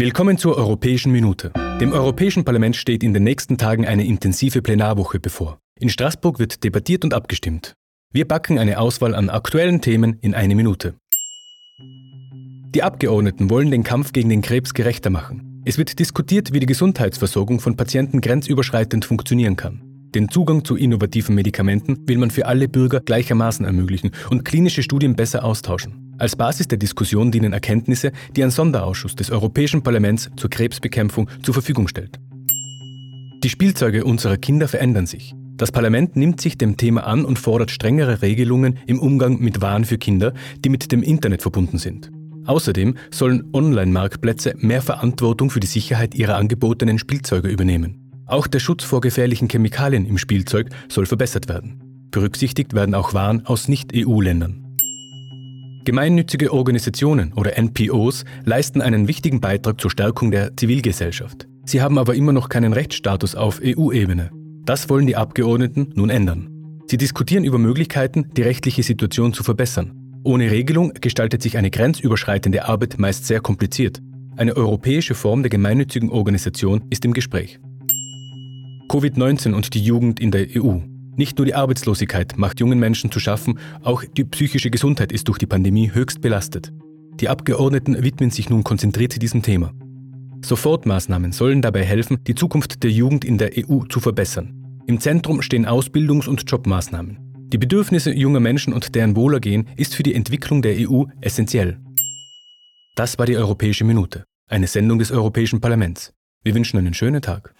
Willkommen zur Europäischen Minute. Dem Europäischen Parlament steht in den nächsten Tagen eine intensive Plenarwoche bevor. In Straßburg wird debattiert und abgestimmt. Wir backen eine Auswahl an aktuellen Themen in eine Minute. Die Abgeordneten wollen den Kampf gegen den Krebs gerechter machen. Es wird diskutiert, wie die Gesundheitsversorgung von Patienten grenzüberschreitend funktionieren kann. Den Zugang zu innovativen Medikamenten will man für alle Bürger gleichermaßen ermöglichen und klinische Studien besser austauschen. Als Basis der Diskussion dienen Erkenntnisse, die ein Sonderausschuss des Europäischen Parlaments zur Krebsbekämpfung zur Verfügung stellt. Die Spielzeuge unserer Kinder verändern sich. Das Parlament nimmt sich dem Thema an und fordert strengere Regelungen im Umgang mit Waren für Kinder, die mit dem Internet verbunden sind. Außerdem sollen Online-Marktplätze mehr Verantwortung für die Sicherheit ihrer angebotenen Spielzeuge übernehmen. Auch der Schutz vor gefährlichen Chemikalien im Spielzeug soll verbessert werden. Berücksichtigt werden auch Waren aus Nicht-EU-Ländern. Gemeinnützige Organisationen oder NPOs leisten einen wichtigen Beitrag zur Stärkung der Zivilgesellschaft. Sie haben aber immer noch keinen Rechtsstatus auf EU-Ebene. Das wollen die Abgeordneten nun ändern. Sie diskutieren über Möglichkeiten, die rechtliche Situation zu verbessern. Ohne Regelung gestaltet sich eine grenzüberschreitende Arbeit meist sehr kompliziert. Eine europäische Form der gemeinnützigen Organisation ist im Gespräch. Covid-19 und die Jugend in der EU. Nicht nur die Arbeitslosigkeit macht jungen Menschen zu schaffen, auch die psychische Gesundheit ist durch die Pandemie höchst belastet. Die Abgeordneten widmen sich nun konzentriert diesem Thema. Sofortmaßnahmen sollen dabei helfen, die Zukunft der Jugend in der EU zu verbessern. Im Zentrum stehen Ausbildungs- und Jobmaßnahmen. Die Bedürfnisse junger Menschen und deren Wohlergehen ist für die Entwicklung der EU essentiell. Das war die Europäische Minute, eine Sendung des Europäischen Parlaments. Wir wünschen einen schönen Tag.